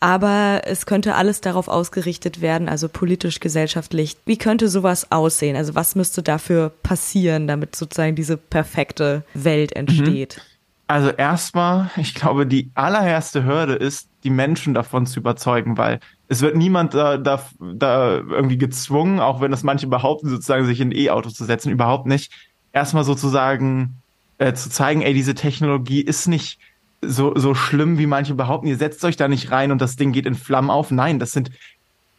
Aber es könnte alles darauf ausgerichtet werden, also politisch, gesellschaftlich. Wie könnte sowas aussehen? Also was müsste dafür passieren, damit sozusagen diese perfekte Welt entsteht? Also erstmal, ich glaube, die allererste Hürde ist, die Menschen davon zu überzeugen, weil es wird niemand da, da, da irgendwie gezwungen, auch wenn das manche behaupten, sozusagen sich in ein E-Auto zu setzen, überhaupt nicht. Erstmal sozusagen äh, zu zeigen, ey, diese Technologie ist nicht so, so schlimm, wie manche behaupten. Ihr setzt euch da nicht rein und das Ding geht in Flammen auf. Nein, das sind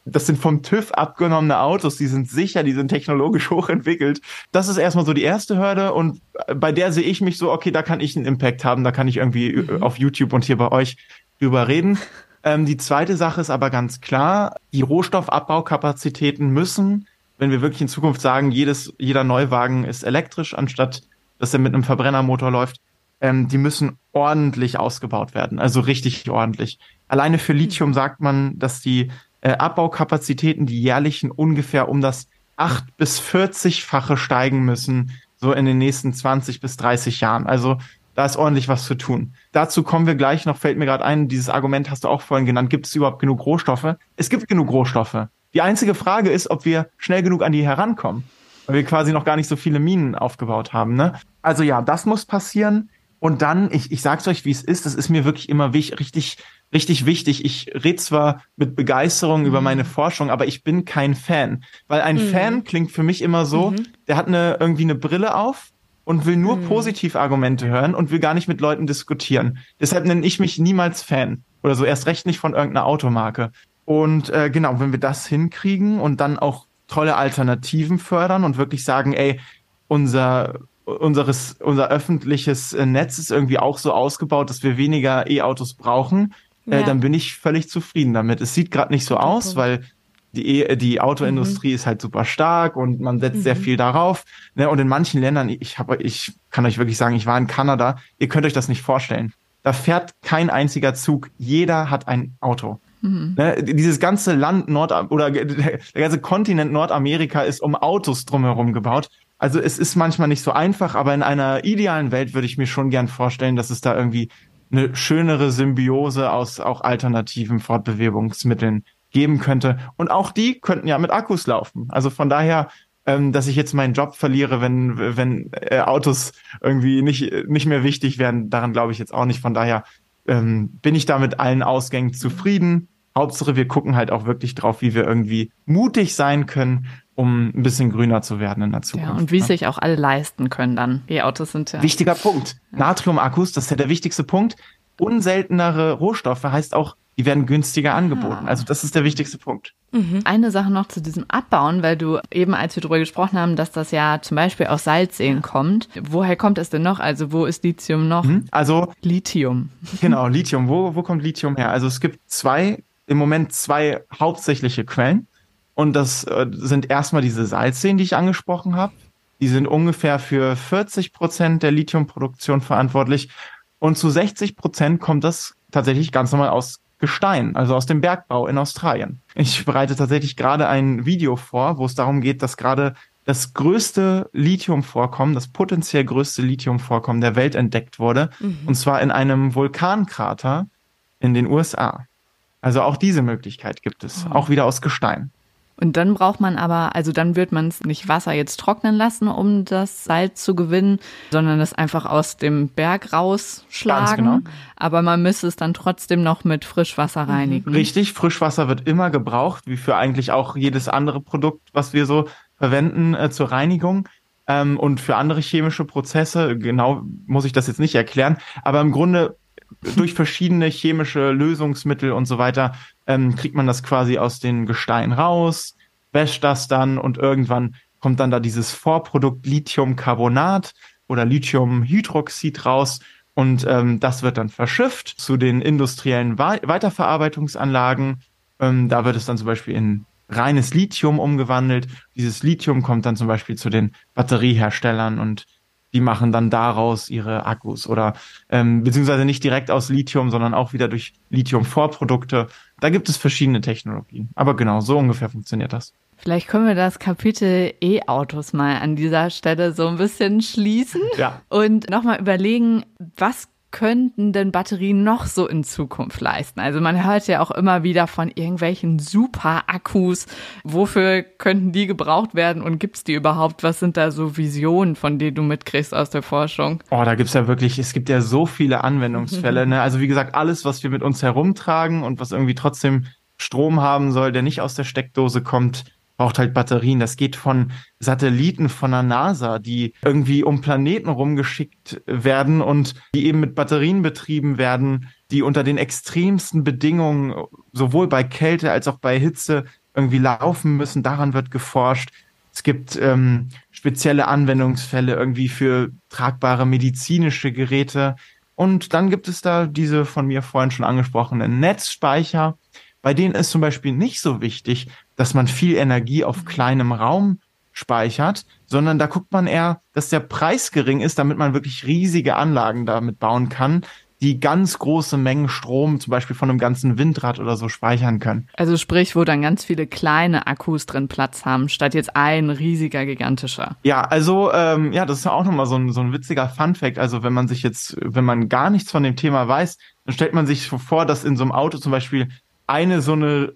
das sind vom TÜV abgenommene Autos, die sind sicher, die sind technologisch *laughs* hochentwickelt. Das ist erstmal so die erste Hürde und bei der sehe ich mich so, okay, da kann ich einen Impact haben, da kann ich irgendwie mhm. auf YouTube und hier bei euch drüber reden. *laughs* Ähm, die zweite Sache ist aber ganz klar, die Rohstoffabbaukapazitäten müssen, wenn wir wirklich in Zukunft sagen, jedes, jeder Neuwagen ist elektrisch, anstatt dass er mit einem Verbrennermotor läuft, ähm, die müssen ordentlich ausgebaut werden, also richtig ordentlich. Alleine für Lithium sagt man, dass die äh, Abbaukapazitäten, die jährlichen ungefähr um das 8 bis 40-fache steigen müssen, so in den nächsten 20 bis 30 Jahren. Also da ist ordentlich was zu tun. Dazu kommen wir gleich noch, fällt mir gerade ein, dieses Argument hast du auch vorhin genannt, gibt es überhaupt genug Rohstoffe? Es gibt genug Rohstoffe. Die einzige Frage ist, ob wir schnell genug an die herankommen, weil wir quasi noch gar nicht so viele Minen aufgebaut haben. Ne? Also ja, das muss passieren. Und dann, ich, ich sag's euch, wie es ist, das ist mir wirklich immer wich, richtig, richtig wichtig. Ich rede zwar mit Begeisterung mhm. über meine Forschung, aber ich bin kein Fan. Weil ein mhm. Fan klingt für mich immer so, mhm. der hat eine, irgendwie eine Brille auf und will nur Positivargumente hören und will gar nicht mit Leuten diskutieren. Deshalb nenne ich mich niemals Fan. Oder so erst recht nicht von irgendeiner Automarke. Und äh, genau, wenn wir das hinkriegen und dann auch tolle Alternativen fördern und wirklich sagen, ey, unser unseres, unser öffentliches Netz ist irgendwie auch so ausgebaut, dass wir weniger E-Autos brauchen, ja. äh, dann bin ich völlig zufrieden damit. Es sieht gerade nicht so aus, weil die, e die Autoindustrie mhm. ist halt super stark und man setzt mhm. sehr viel darauf. Ne? Und in manchen Ländern, ich habe, ich kann euch wirklich sagen, ich war in Kanada, ihr könnt euch das nicht vorstellen. Da fährt kein einziger Zug, jeder hat ein Auto. Mhm. Ne? Dieses ganze Land Nord oder *laughs* der ganze Kontinent Nordamerika ist um Autos drumherum gebaut. Also es ist manchmal nicht so einfach, aber in einer idealen Welt würde ich mir schon gern vorstellen, dass es da irgendwie eine schönere Symbiose aus auch alternativen Fortbewegungsmitteln geben könnte. Und auch die könnten ja mit Akkus laufen. Also von daher, ähm, dass ich jetzt meinen Job verliere, wenn, wenn äh, Autos irgendwie nicht, nicht mehr wichtig werden, daran glaube ich jetzt auch nicht. Von daher ähm, bin ich da mit allen Ausgängen zufrieden. Hauptsache, wir gucken halt auch wirklich drauf, wie wir irgendwie mutig sein können um ein bisschen grüner zu werden in der Zukunft. Ja, und wie ne? sich auch alle leisten können dann. E-Autos sind ja. Wichtiger Punkt. Ja. Natriumakkus, das ist ja der wichtigste Punkt. Unseltenere Rohstoffe heißt auch, die werden günstiger angeboten. Ah. Also das ist der wichtigste Punkt. Mhm. Eine Sache noch zu diesem Abbauen, weil du eben, als wir darüber gesprochen haben, dass das ja zum Beispiel aus Salzseen kommt. Woher kommt es denn noch? Also wo ist Lithium noch? Mhm. Also Lithium. Genau, Lithium. Wo, wo kommt Lithium her? Also es gibt zwei, im Moment zwei hauptsächliche Quellen. Und das äh, sind erstmal diese Salzseen, die ich angesprochen habe. Die sind ungefähr für 40 Prozent der Lithiumproduktion verantwortlich. Und zu 60 Prozent kommt das tatsächlich ganz normal aus Gestein, also aus dem Bergbau in Australien. Ich bereite tatsächlich gerade ein Video vor, wo es darum geht, dass gerade das größte Lithiumvorkommen, das potenziell größte Lithiumvorkommen der Welt entdeckt wurde. Mhm. Und zwar in einem Vulkankrater in den USA. Also auch diese Möglichkeit gibt es, oh. auch wieder aus Gestein. Und dann braucht man aber, also dann wird man es nicht Wasser jetzt trocknen lassen, um das Salz zu gewinnen, sondern es einfach aus dem Berg rausschlagen. Genau. Aber man müsste es dann trotzdem noch mit Frischwasser mhm. reinigen. Richtig, Frischwasser wird immer gebraucht, wie für eigentlich auch jedes andere Produkt, was wir so verwenden äh, zur Reinigung. Ähm, und für andere chemische Prozesse, genau muss ich das jetzt nicht erklären, aber im Grunde durch verschiedene chemische Lösungsmittel und so weiter ähm, kriegt man das quasi aus den Gesteinen raus, wäscht das dann und irgendwann kommt dann da dieses Vorprodukt Lithiumcarbonat oder Lithiumhydroxid raus Und ähm, das wird dann verschifft zu den industriellen Weiterverarbeitungsanlagen. Ähm, da wird es dann zum Beispiel in reines Lithium umgewandelt. Dieses Lithium kommt dann zum Beispiel zu den Batterieherstellern und die machen dann daraus ihre Akkus oder ähm, beziehungsweise nicht direkt aus Lithium, sondern auch wieder durch Lithium-Vorprodukte. Da gibt es verschiedene Technologien. Aber genau, so ungefähr funktioniert das. Vielleicht können wir das Kapitel E-Autos mal an dieser Stelle so ein bisschen schließen ja. und nochmal überlegen, was könnten denn Batterien noch so in Zukunft leisten? Also man hört ja auch immer wieder von irgendwelchen Super-Akkus. Wofür könnten die gebraucht werden und gibt es die überhaupt? Was sind da so Visionen, von denen du mitkriegst aus der Forschung? Oh, da gibt's ja wirklich, es gibt ja so viele Anwendungsfälle. *laughs* Ne? Also wie gesagt, alles, was wir mit uns herumtragen und was irgendwie trotzdem Strom haben soll, der nicht aus der Steckdose kommt, braucht halt Batterien. Das geht von Satelliten von der NASA, die irgendwie um Planeten rumgeschickt werden und die eben mit Batterien betrieben werden, die unter den extremsten Bedingungen sowohl bei Kälte als auch bei Hitze irgendwie laufen müssen. Daran wird geforscht. Es gibt ähm, spezielle Anwendungsfälle irgendwie für tragbare medizinische Geräte. Und dann gibt es da diese von mir vorhin schon angesprochenen Netzspeicher. Bei denen ist zum Beispiel nicht so wichtig, dass man viel Energie auf mhm. kleinem Raum speichert, sondern da guckt man eher, dass der Preis gering ist, damit man wirklich riesige Anlagen damit bauen kann, die ganz große Mengen Strom, zum Beispiel von einem ganzen Windrad oder so, speichern können. Also sprich, wo dann ganz viele kleine Akkus drin Platz haben, statt jetzt ein riesiger, gigantischer. Ja, also ähm, ja, das ist ja auch nochmal so ein, so ein witziger Fun-Fact. Also wenn man sich jetzt, wenn man gar nichts von dem Thema weiß, dann stellt man sich vor, dass in so einem Auto zum Beispiel eine so eine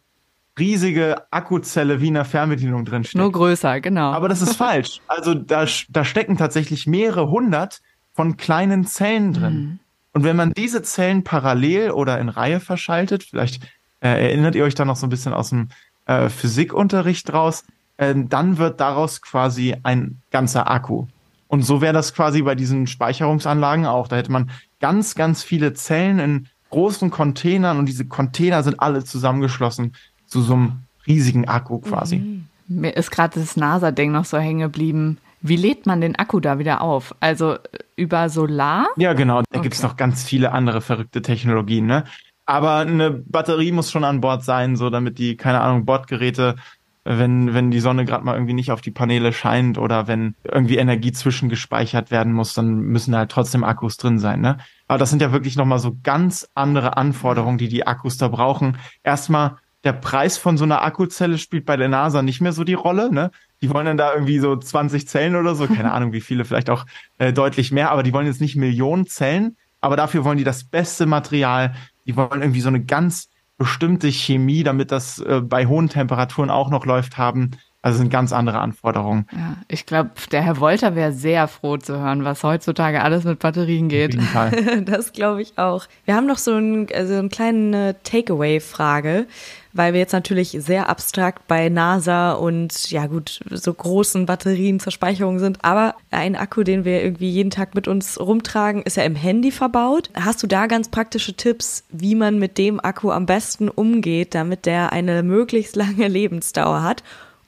riesige Akkuzelle wie in einer Fernbedienung drin steckt. Nur größer, genau. Aber das ist *laughs* falsch. Also da, da stecken tatsächlich mehrere hundert von kleinen Zellen drin. Mhm. Und wenn man diese Zellen parallel oder in Reihe verschaltet, vielleicht äh, erinnert ihr euch da noch so ein bisschen aus dem äh, Physikunterricht draus, äh, dann wird daraus quasi ein ganzer Akku. Und so wäre das quasi bei diesen Speicherungsanlagen auch. Da hätte man ganz, ganz viele Zellen in großen Containern und diese Container sind alle zusammengeschlossen zu so einem riesigen Akku quasi. Mhm. Mir ist gerade das NASA-Ding noch so hängen geblieben. Wie lädt man den Akku da wieder auf? Also äh, über Solar? Ja, genau. Da okay. gibt es noch ganz viele andere verrückte Technologien, ne? Aber eine Batterie muss schon an Bord sein, so damit die, keine Ahnung, Bordgeräte, wenn, wenn die Sonne gerade mal irgendwie nicht auf die Paneele scheint oder wenn irgendwie Energie zwischengespeichert werden muss, dann müssen halt trotzdem Akkus drin sein, ne? Aber das sind ja wirklich nochmal so ganz andere Anforderungen, die die Akkus da brauchen. Erstmal der Preis von so einer Akkuzelle spielt bei der NASA nicht mehr so die Rolle. Ne? Die wollen dann da irgendwie so 20 Zellen oder so, keine *laughs* Ahnung wie viele, vielleicht auch äh, deutlich mehr, aber die wollen jetzt nicht Millionen Zellen, aber dafür wollen die das beste Material. Die wollen irgendwie so eine ganz bestimmte Chemie, damit das äh, bei hohen Temperaturen auch noch läuft, haben. Also sind ganz andere Anforderungen. Ja, ich glaube, der Herr Wolter wäre sehr froh zu hören, was heutzutage alles mit Batterien geht. *laughs* das glaube ich auch. Wir haben noch so, ein, also eine kleine Takeaway-Frage weil wir jetzt natürlich sehr abstrakt bei NASA und ja gut, so großen Batterien zur Speicherung sind. Aber ein Akku, den wir irgendwie jeden Tag mit uns rumtragen, ist ja im Handy verbaut. Hast du da ganz praktische Tipps, wie man mit dem Akku am besten umgeht, damit der eine möglichst lange Lebensdauer hat?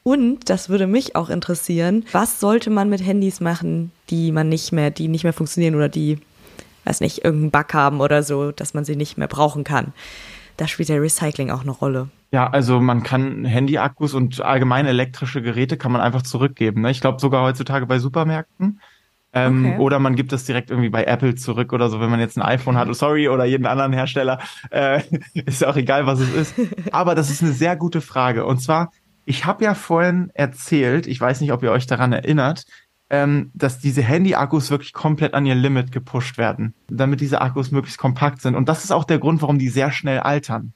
Und das würde mich auch interessieren, was sollte man mit Handys machen, die man nicht mehr, die nicht mehr funktionieren oder die, weiß nicht, irgendeinen Bug haben oder so, dass man sie nicht mehr brauchen kann. Da spielt der Recycling auch eine Rolle. Ja, also man kann Handy-Akkus und allgemein elektrische Geräte kann man einfach zurückgeben. Ne? Ich glaube sogar heutzutage bei Supermärkten. Ähm, okay. Oder man gibt das direkt irgendwie bei Apple zurück oder so, wenn man jetzt ein iPhone hat. Sorry, oder jeden anderen Hersteller. Äh, *laughs* ist ja auch egal, was es ist. *laughs* Aber das ist eine sehr gute Frage. Und zwar, ich habe ja vorhin erzählt, ich weiß nicht, ob ihr euch daran erinnert, ähm, dass diese Handy-Akkus wirklich komplett an ihr Limit gepusht werden, damit diese Akkus möglichst kompakt sind. Und das ist auch der Grund, warum die sehr schnell altern.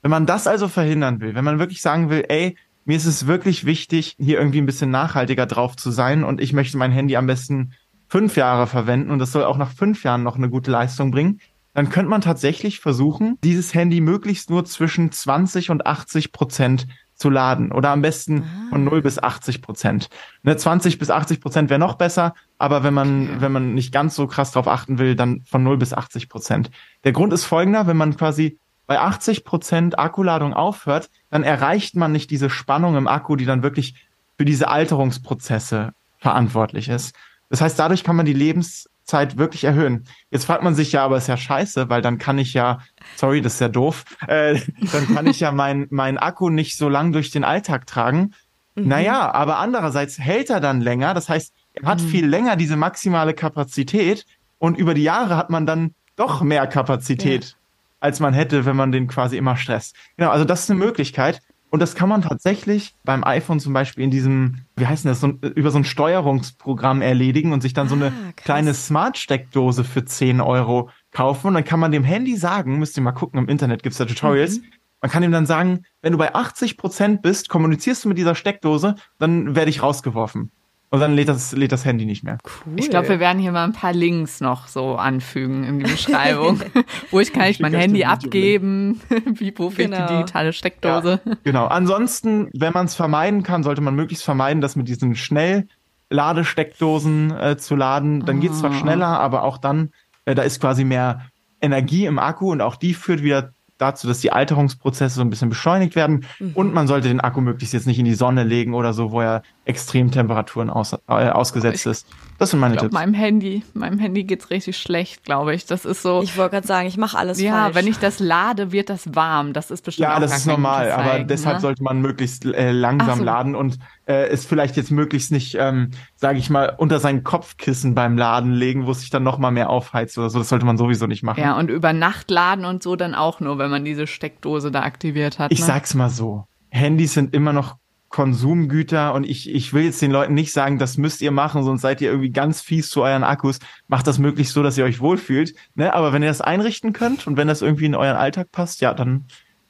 Wenn man das also verhindern will, wenn man wirklich sagen will, ey, mir ist es wirklich wichtig, hier irgendwie ein bisschen nachhaltiger drauf zu sein und ich möchte mein Handy am besten fünf Jahre verwenden und das soll auch nach fünf Jahren noch eine gute Leistung bringen, dann könnte man tatsächlich versuchen, dieses Handy möglichst nur zwischen 20 und 80 Prozent zu laden oder am besten von 0 bis 80 Prozent. Ne, 20 bis 80 Prozent wäre noch besser, aber wenn man, okay. wenn man nicht ganz so krass drauf achten will, dann von 0 bis 80 Prozent. Der Grund ist folgender, wenn man quasi bei 80 Prozent Akkuladung aufhört, dann erreicht man nicht diese Spannung im Akku, die dann wirklich für diese Alterungsprozesse verantwortlich ist. Das heißt, dadurch kann man die Lebens, Zeit wirklich erhöhen. Jetzt fragt man sich ja, aber ist ja scheiße, weil dann kann ich ja, sorry, das ist ja doof, äh, *laughs* dann kann ich ja mein, mein Akku nicht so lang durch den Alltag tragen. Mhm. Naja, aber andererseits hält er dann länger. Das heißt, er hat mhm. viel länger diese maximale Kapazität und über die Jahre hat man dann doch mehr Kapazität, ja. als man hätte, wenn man den quasi immer stresst. Genau, also das ist eine Möglichkeit. Und das kann man tatsächlich beim iPhone zum Beispiel in diesem, wie heißt das, so, über so ein Steuerungsprogramm erledigen und sich dann so eine ah, kleine Smart-Steckdose für 10 Euro kaufen. Und dann kann man dem Handy sagen, müsst ihr mal gucken, im Internet gibt's da Tutorials, mhm. man kann ihm dann sagen, wenn du bei 80 Prozent bist, kommunizierst du mit dieser Steckdose, dann werde ich rausgeworfen. Und dann lädt das, lädt das Handy nicht mehr. Cool. Ich glaube, wir werden hier mal ein paar Links noch so anfügen in die Beschreibung. *laughs* Wo ich kann ich mein Handy abgeben? *laughs* Wie, wo genau. die digitale Steckdose? Ja. Genau. Ansonsten, wenn man es vermeiden kann, sollte man möglichst vermeiden, das mit diesen Schnellladesteckdosen äh, zu laden. Dann oh. geht's zwar ah. schneller, aber auch dann, äh, da ist quasi mehr Energie im Akku und auch die führt wieder dazu, dass die Alterungsprozesse so ein bisschen beschleunigt werden. Mhm. Und man sollte den Akku möglichst jetzt nicht in die Sonne legen oder so, wo er Extremtemperaturen aus, äh, ausgesetzt ist. Das sind meine ich glaub, Tipps. Meinem Handy, meinem Handy geht's richtig schlecht, glaube ich. Das ist so. Ich wollte gerade sagen, ich mache alles ja, falsch. Ja, wenn ich das lade, wird das warm. Das ist bestimmt Ja, auch das ist normal, zeigen, aber deshalb ne? sollte man möglichst äh, langsam so. laden und äh, es vielleicht jetzt möglichst nicht, ähm, sage ich mal, unter sein Kopfkissen beim Laden legen, wo es sich dann noch mal mehr aufheizt oder so. Das sollte man sowieso nicht machen. Ja, und über Nacht laden und so dann auch nur, wenn man diese Steckdose da aktiviert hat. Ich ne? sag's mal so. Handys sind immer noch Konsumgüter und ich, ich will jetzt den Leuten nicht sagen, das müsst ihr machen, sonst seid ihr irgendwie ganz fies zu euren Akkus. Macht das möglichst so, dass ihr euch wohlfühlt. Ne? Aber wenn ihr das einrichten könnt und wenn das irgendwie in euren Alltag passt, ja, dann,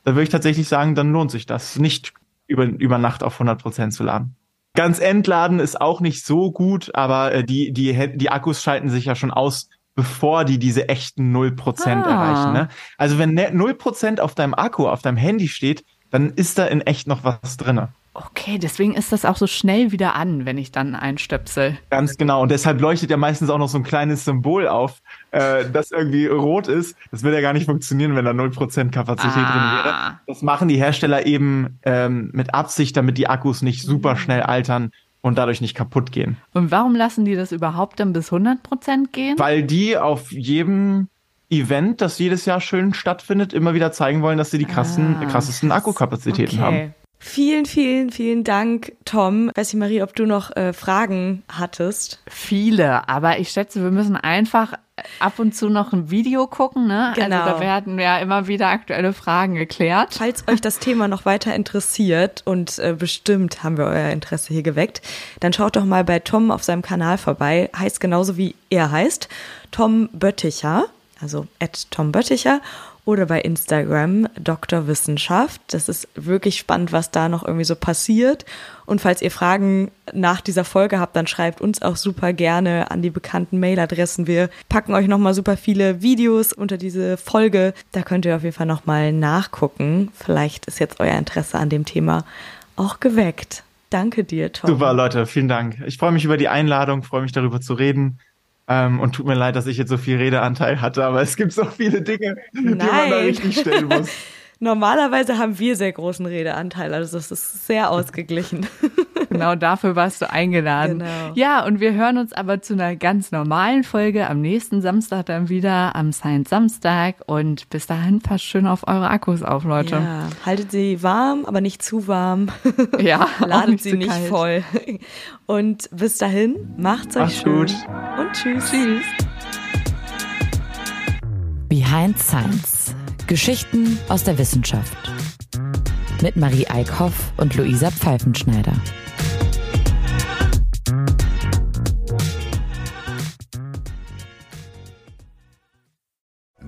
dann würde ich tatsächlich sagen, dann lohnt sich das, nicht über, über Nacht auf 100 Prozent zu laden. Ganz entladen ist auch nicht so gut, aber äh, die, die, die Akkus schalten sich ja schon aus, bevor die diese echten 0% ah. erreichen. Ne? Also wenn 0% ne, auf deinem Akku, auf deinem Handy steht, dann ist da in echt noch was drinne. Okay, deswegen ist das auch so schnell wieder an, wenn ich dann einstöpsel. Ganz genau. Und deshalb leuchtet ja meistens auch noch so ein kleines Symbol auf, äh, das irgendwie rot ist. Das würde ja gar nicht funktionieren, wenn da 0% Kapazität ah. drin wäre. Das machen die Hersteller eben ähm, mit Absicht, damit die Akkus nicht super schnell altern und dadurch nicht kaputt gehen. Und warum lassen die das überhaupt dann bis 100% gehen? Weil die auf jedem Event, das jedes Jahr schön stattfindet, immer wieder zeigen wollen, dass sie die krassen, ah, krassesten Akkukapazitäten okay. haben. Vielen, vielen, vielen Dank, Tom. Weiß ich, Marie, ob du noch äh, Fragen hattest? Viele, aber ich schätze, wir müssen einfach ab und zu noch ein Video gucken, ne? Genau. Also da werden ja immer wieder aktuelle Fragen geklärt. Falls euch das Thema noch weiter interessiert und äh, bestimmt haben wir euer Interesse hier geweckt, dann schaut doch mal bei Tom auf seinem Kanal vorbei. Heißt genauso wie er heißt. Tom Bötticher, also at Tom Bötticher oder bei Instagram Dr. Wissenschaft. Das ist wirklich spannend, was da noch irgendwie so passiert. Und falls ihr Fragen nach dieser Folge habt, dann schreibt uns auch super gerne an die bekannten Mailadressen. Wir packen euch nochmal super viele Videos unter diese Folge. Da könnt ihr auf jeden Fall nochmal nachgucken. Vielleicht ist jetzt euer Interesse an dem Thema auch geweckt. Danke dir, Tom. Super, Leute, vielen Dank. Ich freue mich über die Einladung, freue mich darüber zu reden. Ähm, und tut mir leid, dass ich jetzt so viel Redeanteil hatte, aber es gibt so viele Dinge, Nein. die man da richtig stellen muss. *laughs* Normalerweise haben wir sehr großen Redeanteil, also es ist sehr ausgeglichen. *laughs* Genau *laughs* dafür warst du eingeladen. Genau. Ja, und wir hören uns aber zu einer ganz normalen Folge am nächsten Samstag dann wieder, am Science Samstag. Und bis dahin passt schön auf eure Akkus auf, Leute. Ja, haltet sie warm, aber nicht zu warm. *laughs* Ja, *laughs* ladet nicht sie nicht kalt. voll. Und bis dahin, macht's euch Macht's schön. gut. Und tschüss. Tschüss. Behind Science. Geschichten aus der Wissenschaft. Mit Marie Eickhoff und Luisa Pfeifenschneider.